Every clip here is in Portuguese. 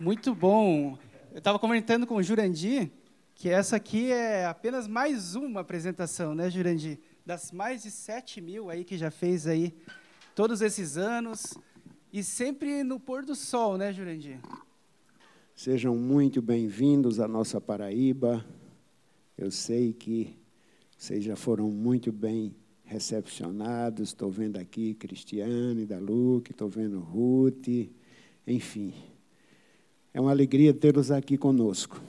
Muito bom. Eu estava comentando com o Jurandir que essa aqui é apenas mais uma apresentação, né, Jurandir? Das mais de 7 mil aí que já fez aí todos esses anos e sempre no pôr do sol, né, Jurandir? Sejam muito bem-vindos à nossa Paraíba. Eu sei que vocês já foram muito bem recepcionados. Estou vendo aqui Cristiane, da Luque, estou vendo Ruth, enfim. É uma alegria tê-los aqui conosco.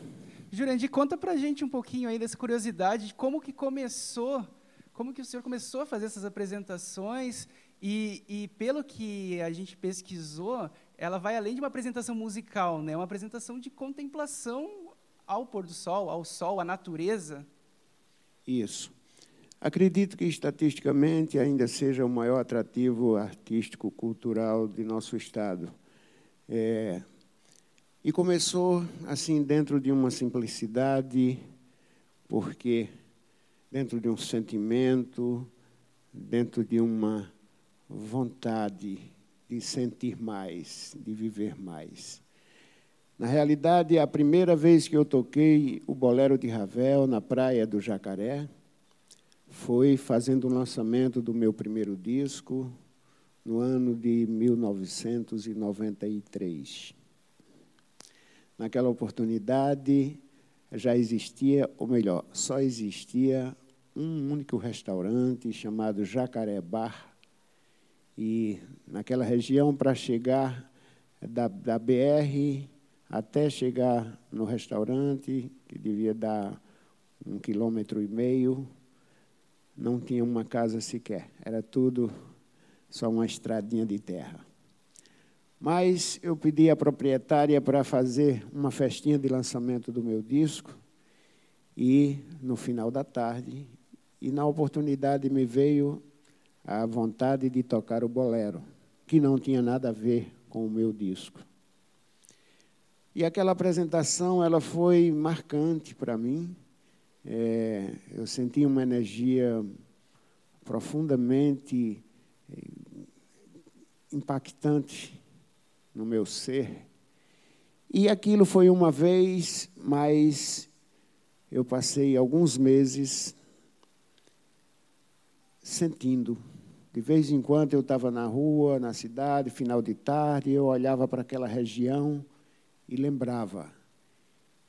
Jurandir, conta para a gente um pouquinho aí dessa curiosidade de como que começou, como que o senhor começou a fazer essas apresentações e, e pelo que a gente pesquisou, ela vai além de uma apresentação musical, né? Uma apresentação de contemplação ao pôr do sol, ao sol, à natureza. Isso. Acredito que estatisticamente ainda seja o maior atrativo artístico cultural de nosso estado. É, e começou assim dentro de uma simplicidade, porque dentro de um sentimento, dentro de uma vontade de sentir mais, de viver mais. Na realidade, a primeira vez que eu toquei o bolero de Ravel na praia do Jacaré, foi fazendo o lançamento do meu primeiro disco no ano de 1993. Naquela oportunidade já existia, ou melhor, só existia um único restaurante chamado Jacaré Bar. E naquela região, para chegar da, da BR até chegar no restaurante, que devia dar um quilômetro e meio, não tinha uma casa sequer, era tudo só uma estradinha de terra. Mas eu pedi à proprietária para fazer uma festinha de lançamento do meu disco e no final da tarde, e na oportunidade me veio a vontade de tocar o bolero, que não tinha nada a ver com o meu disco. E aquela apresentação ela foi marcante para mim, é, eu senti uma energia profundamente é, impactante no meu ser. E aquilo foi uma vez, mas eu passei alguns meses sentindo. De vez em quando eu estava na rua, na cidade, final de tarde, eu olhava para aquela região e lembrava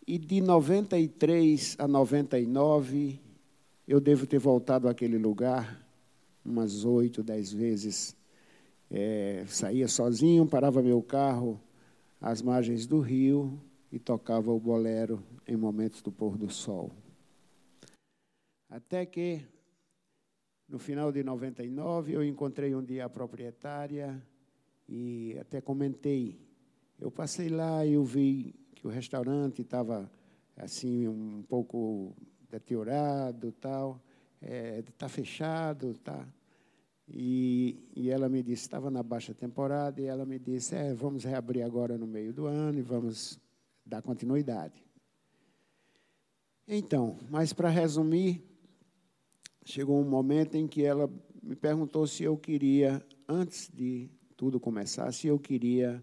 e de 93 a 99, eu devo ter voltado àquele lugar umas oito, dez vezes. É, saía sozinho, parava meu carro às margens do rio e tocava o bolero em momentos do pôr do sol. Até que, no final de 99, eu encontrei um dia a proprietária e até comentei. Eu passei lá e eu vi que o restaurante estava assim um pouco deteriorado, tal, está é, tá fechado, tá. E, e ela me disse estava na baixa temporada e ela me disse é, vamos reabrir agora no meio do ano e vamos dar continuidade. Então, mas para resumir, chegou um momento em que ela me perguntou se eu queria, antes de tudo começar, se eu queria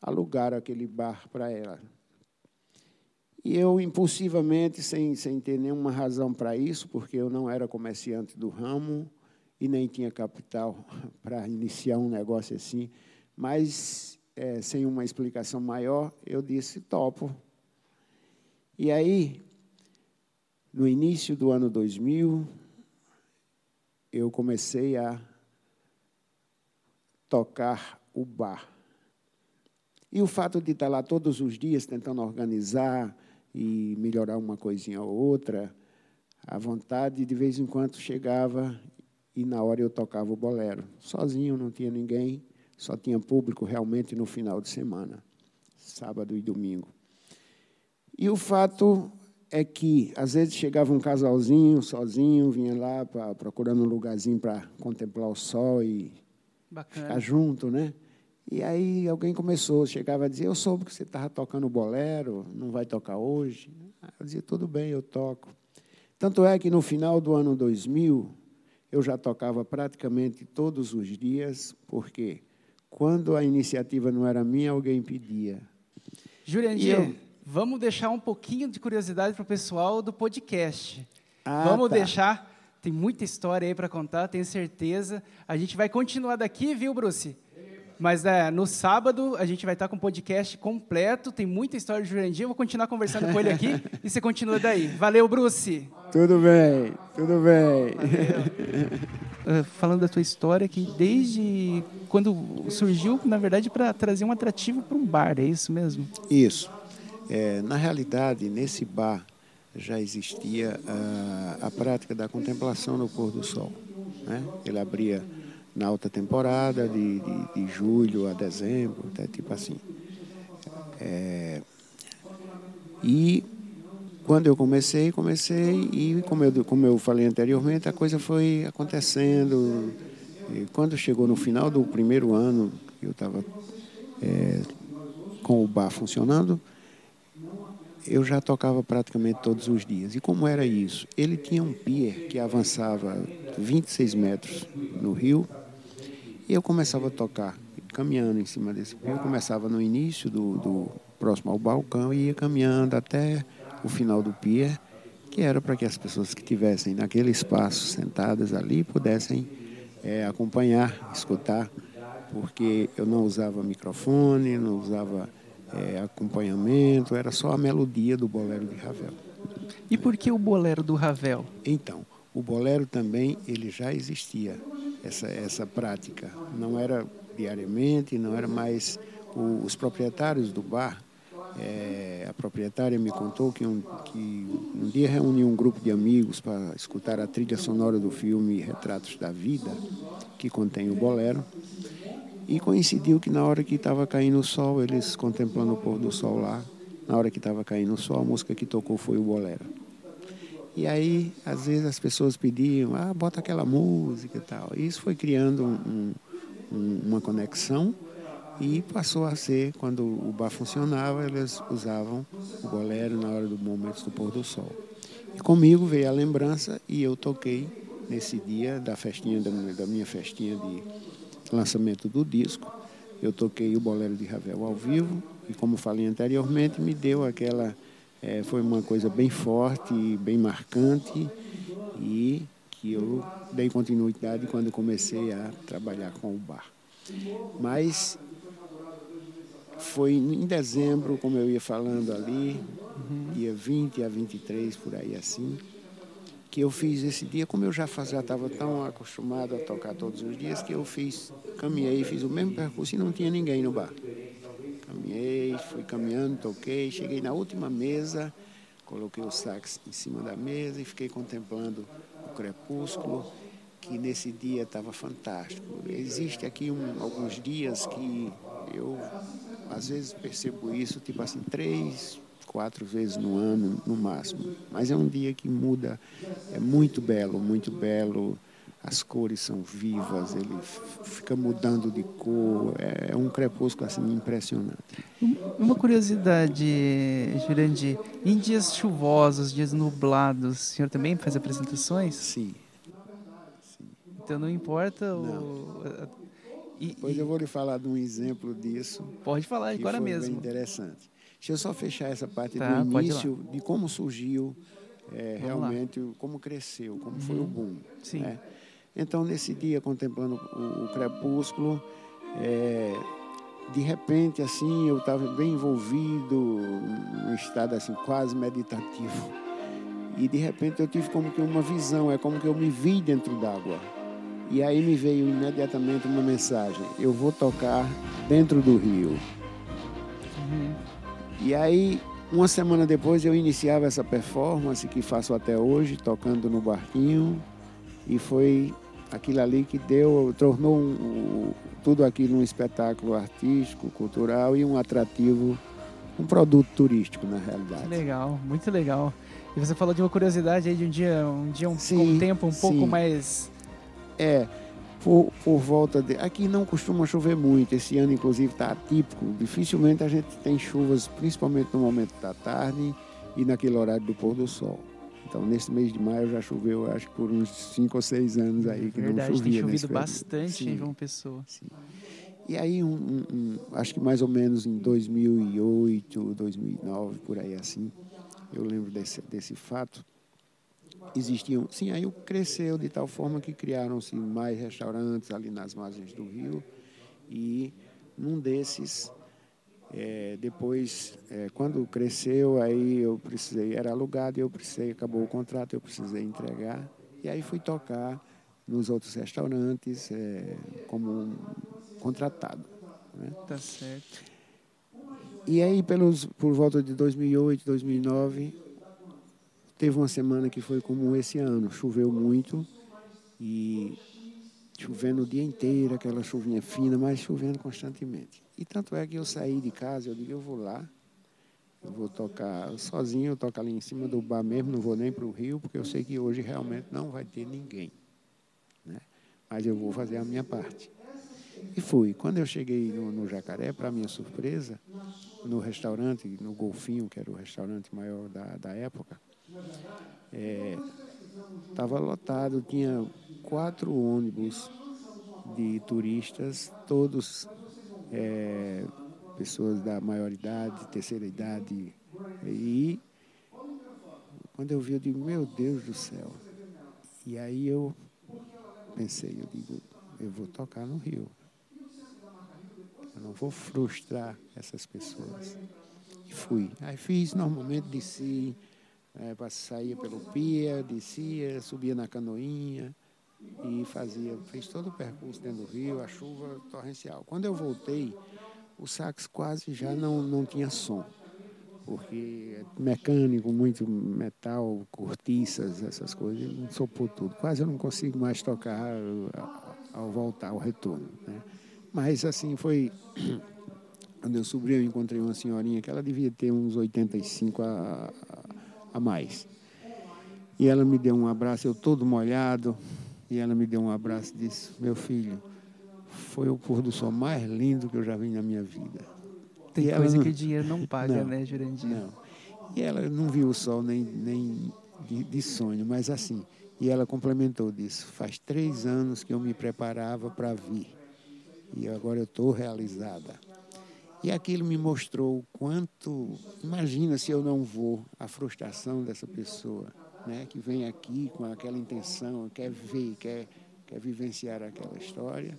alugar aquele bar para ela. E eu, impulsivamente, sem, sem ter nenhuma razão para isso, porque eu não era comerciante do ramo e nem tinha capital para iniciar um negócio assim, mas é, sem uma explicação maior, eu disse: topo. E aí, no início do ano 2000, eu comecei a tocar o bar. E o fato de estar lá todos os dias tentando organizar e melhorar uma coisinha ou outra, a vontade de vez em quando chegava e na hora eu tocava o bolero. Sozinho, não tinha ninguém, só tinha público realmente no final de semana, sábado e domingo. E o fato é que, às vezes, chegava um casalzinho, sozinho, vinha lá pra, procurando um lugarzinho para contemplar o sol e Bacana. ficar junto, né? E aí alguém começou, chegava a dizer, eu soube que você estava tocando bolero, não vai tocar hoje. Eu dizia, tudo bem, eu toco. Tanto é que no final do ano 2000, eu já tocava praticamente todos os dias, porque quando a iniciativa não era minha, alguém pedia. Jurandir, eu... vamos deixar um pouquinho de curiosidade para o pessoal do podcast. Ah, vamos tá. deixar. Tem muita história aí para contar, tenho certeza. A gente vai continuar daqui, viu, Bruce? Mas é, no sábado a gente vai estar com o podcast completo, tem muita história de Jurandir. Eu vou continuar conversando com ele aqui e você continua daí. Valeu, Bruce! Tudo bem, tudo bem. Uh, falando da tua história, que desde quando surgiu, na verdade, para trazer um atrativo para um bar, é isso mesmo? Isso. É, na realidade, nesse bar já existia a, a prática da contemplação no pôr do sol. Né? Ele abria na alta temporada, de, de, de julho a dezembro, até tipo assim. É, e quando eu comecei, comecei e como eu, como eu falei anteriormente, a coisa foi acontecendo. E quando chegou no final do primeiro ano, eu estava é, com o bar funcionando, eu já tocava praticamente todos os dias. E como era isso? Ele tinha um pier que avançava 26 metros no rio, e eu começava a tocar, caminhando em cima desse pier. Eu começava no início, do, do próximo ao balcão, e ia caminhando até o final do pier, que era para que as pessoas que estivessem naquele espaço, sentadas ali, pudessem é, acompanhar, escutar, porque eu não usava microfone, não usava é, acompanhamento, era só a melodia do bolero de Ravel. E por que o bolero do Ravel? Então, o bolero também ele já existia essa essa prática. Não era diariamente, não era mais o, os proprietários do bar. É, a proprietária me contou que um, que um dia reuniu um grupo de amigos para escutar a trilha sonora do filme Retratos da Vida, que contém o bolero. E coincidiu que na hora que estava caindo o sol, eles contemplando o pôr do sol lá, na hora que estava caindo o sol, a música que tocou foi o bolero. E aí, às vezes, as pessoas pediam, ah, bota aquela música e tal. E isso foi criando um, um, uma conexão e passou a ser, quando o bar funcionava, eles usavam o bolero na hora do momento do pôr do sol. E comigo veio a lembrança e eu toquei nesse dia da festinha, da, minha festinha de lançamento do disco. Eu toquei o bolero de Ravel ao vivo e, como falei anteriormente, me deu aquela. É, foi uma coisa bem forte, bem marcante e que eu dei continuidade quando comecei a trabalhar com o bar. Mas foi em dezembro, como eu ia falando ali, uhum. dia 20 a 23, por aí assim, que eu fiz esse dia, como eu já já estava tão acostumado a tocar todos os dias, que eu fiz, caminhei, fiz o mesmo percurso e não tinha ninguém no bar. Fui caminhando, toquei, cheguei na última mesa, coloquei o sax em cima da mesa e fiquei contemplando o crepúsculo, que nesse dia estava fantástico. Existe aqui um, alguns dias que eu às vezes percebo isso, tipo assim, três, quatro vezes no ano, no máximo. Mas é um dia que muda, é muito belo, muito belo. As cores são vivas, ele fica mudando de cor, é um crepúsculo assim impressionante. Uma curiosidade, Jurandir, em dias chuvosos, dias nublados, o senhor também faz apresentações? Sim. Sim. Então não importa não. o e, Depois e... eu vou lhe falar de um exemplo disso. Pode falar agora mesmo. Bem interessante. Deixa eu só fechar essa parte tá, do início, de como surgiu é, realmente, lá. como cresceu, como uhum. foi o boom. Sim. Né? Então, nesse dia, contemplando o, crepúsculo, é, de repente, assim, eu estava bem envolvido, num estado assim, quase meditativo. E, de repente, eu tive como que uma visão, é como que eu me vi dentro d'água. E aí me veio imediatamente uma mensagem: eu vou tocar dentro do rio. Uhum. E aí, uma semana depois, eu iniciava essa performance que faço até hoje, tocando no barquinho. E foi aquilo ali que deu, tornou um, tudo aquilo um espetáculo artístico, cultural e um atrativo, um produto turístico na realidade. Legal, muito legal. E você falou de uma curiosidade aí de um dia, um dia um, sim, um tempo um sim. pouco mais é, por, por volta de. Aqui não costuma chover muito, esse ano, inclusive, está atípico. Dificilmente a gente tem chuvas, principalmente no momento da tarde e naquele horário do pôr do sol. Então, nesse mês de maio já choveu, acho que por uns cinco ou seis anos aí que Verdade, não chovia. tem chovido bastante sim, em João Pessoa. Sim. E aí, um, um, acho que mais ou menos em 2008, 2009, por aí assim, eu lembro desse, desse fato, existiam. Sim, aí cresceu de tal forma que criaram-se mais restaurantes ali nas margens do rio. E num desses, é, depois, é, quando cresceu, aí eu precisei, era alugado, eu precisei, acabou o contrato, eu precisei entregar. E aí fui tocar nos outros restaurantes é, como um contratado. Né? Tá certo. E aí, pelos, por volta de 2008, 2009, teve uma semana que foi como esse ano. Choveu muito e chovendo o dia inteiro, aquela chuvinha fina, mas chovendo constantemente. E tanto é que eu saí de casa, eu digo, eu vou lá, eu vou tocar sozinho, eu toco ali em cima do bar mesmo, não vou nem para o rio, porque eu sei que hoje realmente não vai ter ninguém. Né? Mas eu vou fazer a minha parte. E fui. Quando eu cheguei no, no Jacaré, para minha surpresa, no restaurante, no Golfinho, que era o restaurante maior da, da época, estava é, lotado, tinha quatro ônibus de turistas, todos é, pessoas da maioridade, terceira idade. E quando eu vi, eu digo, meu Deus do céu. E aí eu pensei, eu digo, eu vou tocar no Rio. Eu não vou frustrar essas pessoas. E fui. Aí fiz, normalmente desci, é, saía pelo pia, descia, subia na canoinha e fazia, fez todo o percurso dentro do rio, a chuva torrencial. Quando eu voltei, o sax quase já não, não tinha som, porque é mecânico, muito metal, cortiças, essas coisas, sopou tudo. Quase eu não consigo mais tocar ao voltar, ao retorno. Né? Mas assim, foi. Quando eu subi, eu encontrei uma senhorinha que ela devia ter uns 85 a, a mais. E ela me deu um abraço, eu todo molhado, e ela me deu um abraço e disse: Meu filho, foi o pôr do sol mais lindo que eu já vi na minha vida. Tem e coisa não... que o dinheiro não paga, não, né, Jurandir? Não. E ela não viu o sol nem, nem de, de sonho, mas assim. E ela complementou disso: Faz três anos que eu me preparava para vir. E agora eu estou realizada. E aquilo me mostrou o quanto. Imagina se eu não vou, a frustração dessa pessoa, né, que vem aqui com aquela intenção, quer ver, quer, quer vivenciar aquela história.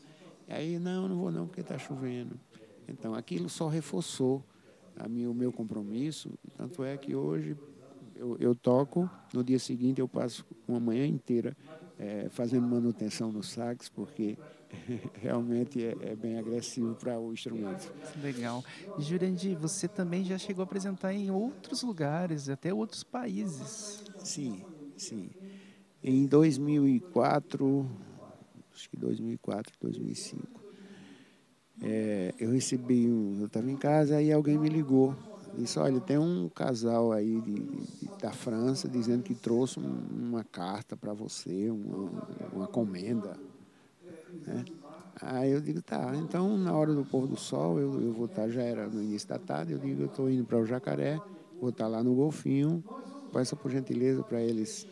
E aí, não, não vou não, porque está chovendo. Então, aquilo só reforçou a mim, o meu compromisso. Tanto é que hoje eu, eu toco, no dia seguinte eu passo uma manhã inteira é, fazendo manutenção no sax, porque realmente é, é bem agressivo para o instrumento. Legal. Jurandir, você também já chegou a apresentar em outros lugares, até outros países. Sim, sim. Em 2004, acho que 2004, 2005, é, eu recebi um, eu estava em casa e alguém me ligou disse, olha, tem um casal aí de, de, da França dizendo que trouxe uma carta para você, uma, uma comenda. Né? Aí eu digo, tá, então na hora do pôr do sol, eu, eu vou estar, tá, já era no início da tarde, eu digo, eu estou indo para o Jacaré, vou estar tá lá no Golfinho, peça por gentileza para eles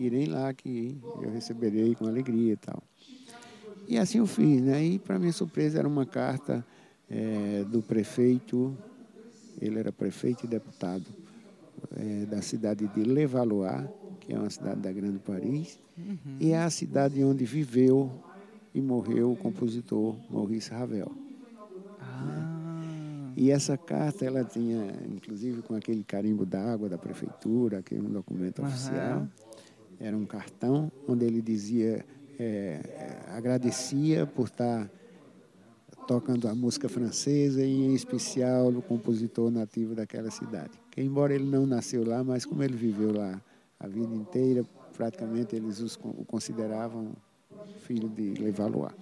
irem lá que eu receberei com alegria e tal. E assim eu fiz, né? E para minha surpresa era uma carta é, do prefeito ele era prefeito e deputado é, da cidade de Levallois, que é uma cidade da Grande Paris, uhum. e é a cidade onde viveu e morreu o compositor Maurice Ravel. Ah. E essa carta ela tinha, inclusive, com aquele carimbo d'água da prefeitura, que é um documento uhum. oficial. Era um cartão onde ele dizia, é, agradecia por estar tocando a música francesa e, em especial, o compositor nativo daquela cidade. Que, embora ele não nasceu lá, mas como ele viveu lá a vida inteira, praticamente eles o consideravam filho de Levallois.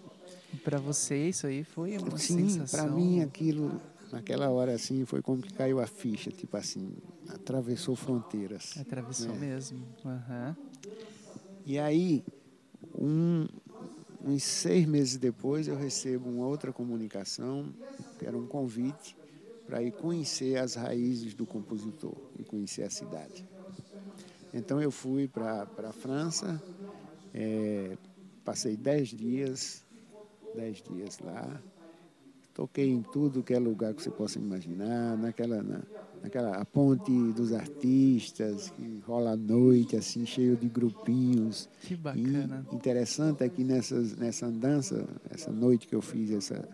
Para você isso aí foi uma Sim, sensação? para mim aquilo, naquela hora assim, foi como que caiu a ficha, tipo assim, atravessou fronteiras. Atravessou né? mesmo. Uhum. E aí, um, Uns seis meses depois, eu recebo uma outra comunicação, que era um convite para ir conhecer as raízes do compositor e conhecer a cidade. Então, eu fui para a França, é, passei dez dias, dez dias lá, Toquei em tudo que é lugar que você possa imaginar, naquela, na, naquela a ponte dos artistas, que rola à noite, assim, cheio de grupinhos. Que bacana. E interessante é que nessas, nessa andança, essa noite que eu fiz, essa,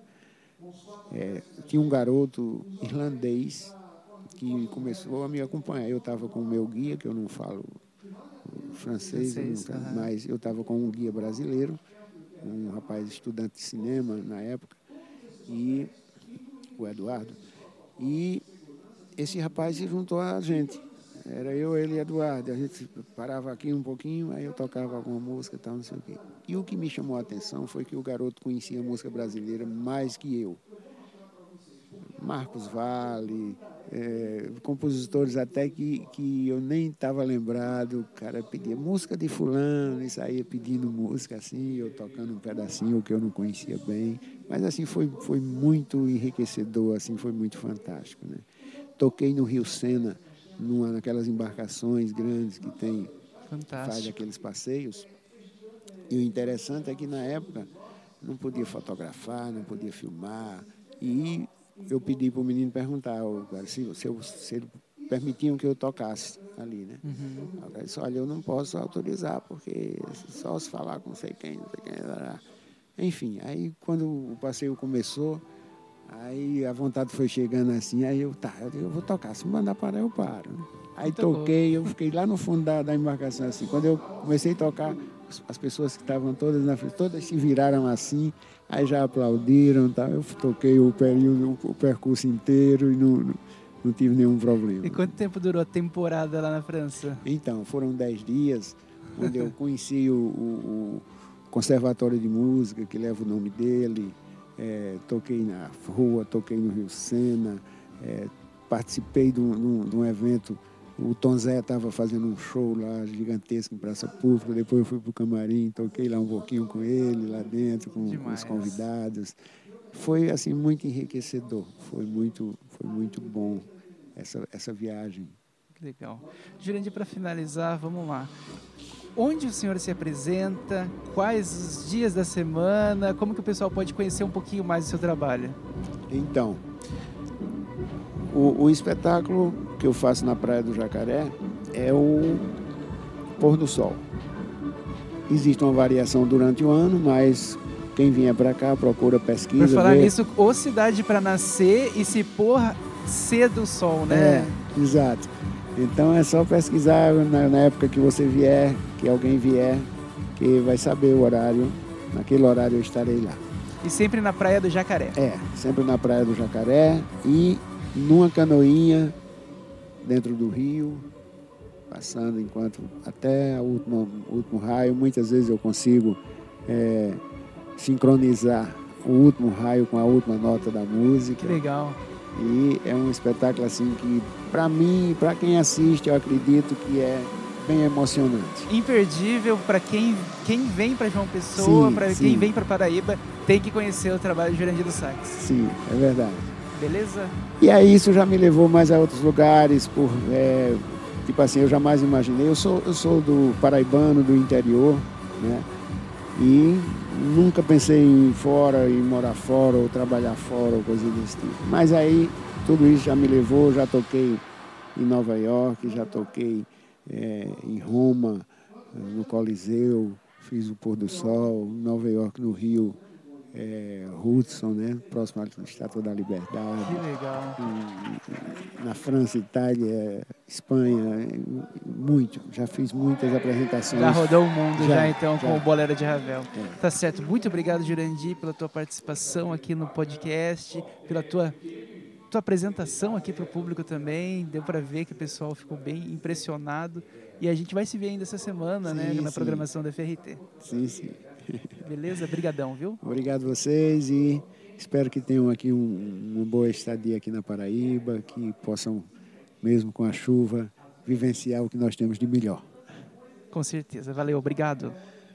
é, tinha um garoto irlandês que começou a me acompanhar. Eu estava com o meu guia, que eu não falo francês, francês nunca, mas eu estava com um guia brasileiro, um rapaz estudante de cinema na época, e o Eduardo. E esse rapaz se juntou a gente. Era eu, ele e Eduardo. A gente parava aqui um pouquinho, aí eu tocava alguma música e tal, não sei o quê. E o que me chamou a atenção foi que o garoto conhecia a música brasileira mais que eu. Marcos Vale, é, compositores até que, que eu nem estava lembrado, o cara pedia música de fulano e saía pedindo música assim, eu tocando um pedacinho que eu não conhecia bem, mas assim foi, foi muito enriquecedor, assim foi muito fantástico, né? Toquei no Rio Sena, numa naquelas embarcações grandes que tem, Fantástico. faz aqueles passeios. E o interessante é que na época não podia fotografar, não podia filmar e eu pedi para o menino perguntar se, se, eu, se ele permitiam que eu tocasse ali, né? Uhum. Ele disse, olha, eu não posso autorizar, porque só se falar com não sei quem, não sei quem. Enfim, aí quando o passeio começou, aí a vontade foi chegando assim, aí eu, tá, eu, eu vou tocar, se mandar parar, eu paro. Né? Aí Muito toquei, bom. eu fiquei lá no fundo da, da embarcação assim. Quando eu comecei a tocar, as pessoas que estavam todas na frente, todas se viraram assim, aí já aplaudiram, tá? eu toquei o período, o percurso inteiro e não, não, não tive nenhum problema. E quanto tempo durou a temporada lá na França? Então, foram dez dias, onde eu conheci o, o, o, Conservatório de Música, que leva o nome dele, é, toquei na rua, toquei no Rio Sena, é, participei de um, de um evento o Tom Zé estava fazendo um show lá gigantesco em praça pública. Depois eu fui para o camarim, toquei lá um pouquinho com ele, lá dentro, com, com, os convidados. Foi assim muito enriquecedor. Foi muito, foi muito bom essa, essa viagem. Legal. Jurandir, para finalizar, vamos lá. Onde o senhor se apresenta? Quais os dias da semana? Como que o pessoal pode conhecer um pouquinho mais do seu trabalho? Então, o, o espetáculo que eu faço na Praia do Jacaré é o pôr do sol. Existe uma variação durante o ano, mas quem vier para cá procura pesquisa. Por falar nisso, ou cidade para nascer e se pôr cedo o sol, né? É, exato. Então é só pesquisar na, na, época que você vier, que alguém vier, que vai saber o horário. Naquele horário eu estarei lá. E sempre na Praia do Jacaré? É, sempre na Praia do Jacaré e numa canoinha dentro do rio, passando enquanto até o último, último raio. Muitas vezes eu consigo é, sincronizar o último raio com a última nota da música. Que legal. E é um espetáculo assim que, para mim, para quem assiste, eu acredito que é bem emocionante. Imperdível para quem, quem vem para João Pessoa, para quem vem para Paraíba, tem que conhecer o trabalho de Jurandir do Sax. Sim, é verdade. Beleza? E aí isso já me levou mais a outros lugares, por é, tipo assim, eu jamais imaginei. Eu sou, eu sou do paraibano, do interior, né? E nunca pensei em ir fora, em morar fora, ou trabalhar fora, ou coisa desse tipo. Mas aí tudo isso já me levou, já toquei em Nova York, já toquei é, em Roma, no Coliseu, fiz o pôr do sol, em Nova York, no Rio, é, Hudson, né? próximo à Estátua da Liberdade. Que legal. E, na França, Itália, Espanha, muito. Já fiz muitas apresentações. Já rodou o mundo já, já então já. com o Bolera de Ravel. É. Tá certo. Muito obrigado, Jurandir, pela tua participação aqui no podcast, pela tua tua apresentação aqui para o público também. Deu para ver que o pessoal ficou bem impressionado. E a gente vai se ver ainda essa semana, né, sim, né, na sim. programação da FRT. Sim, sim. Beleza? Brigadão, viu? Obrigado vocês e espero que tenham aqui um, uma boa estadia aqui na Paraíba, que possam, mesmo com a chuva, vivenciar o que nós temos de melhor. Com certeza. Valeu, obrigado.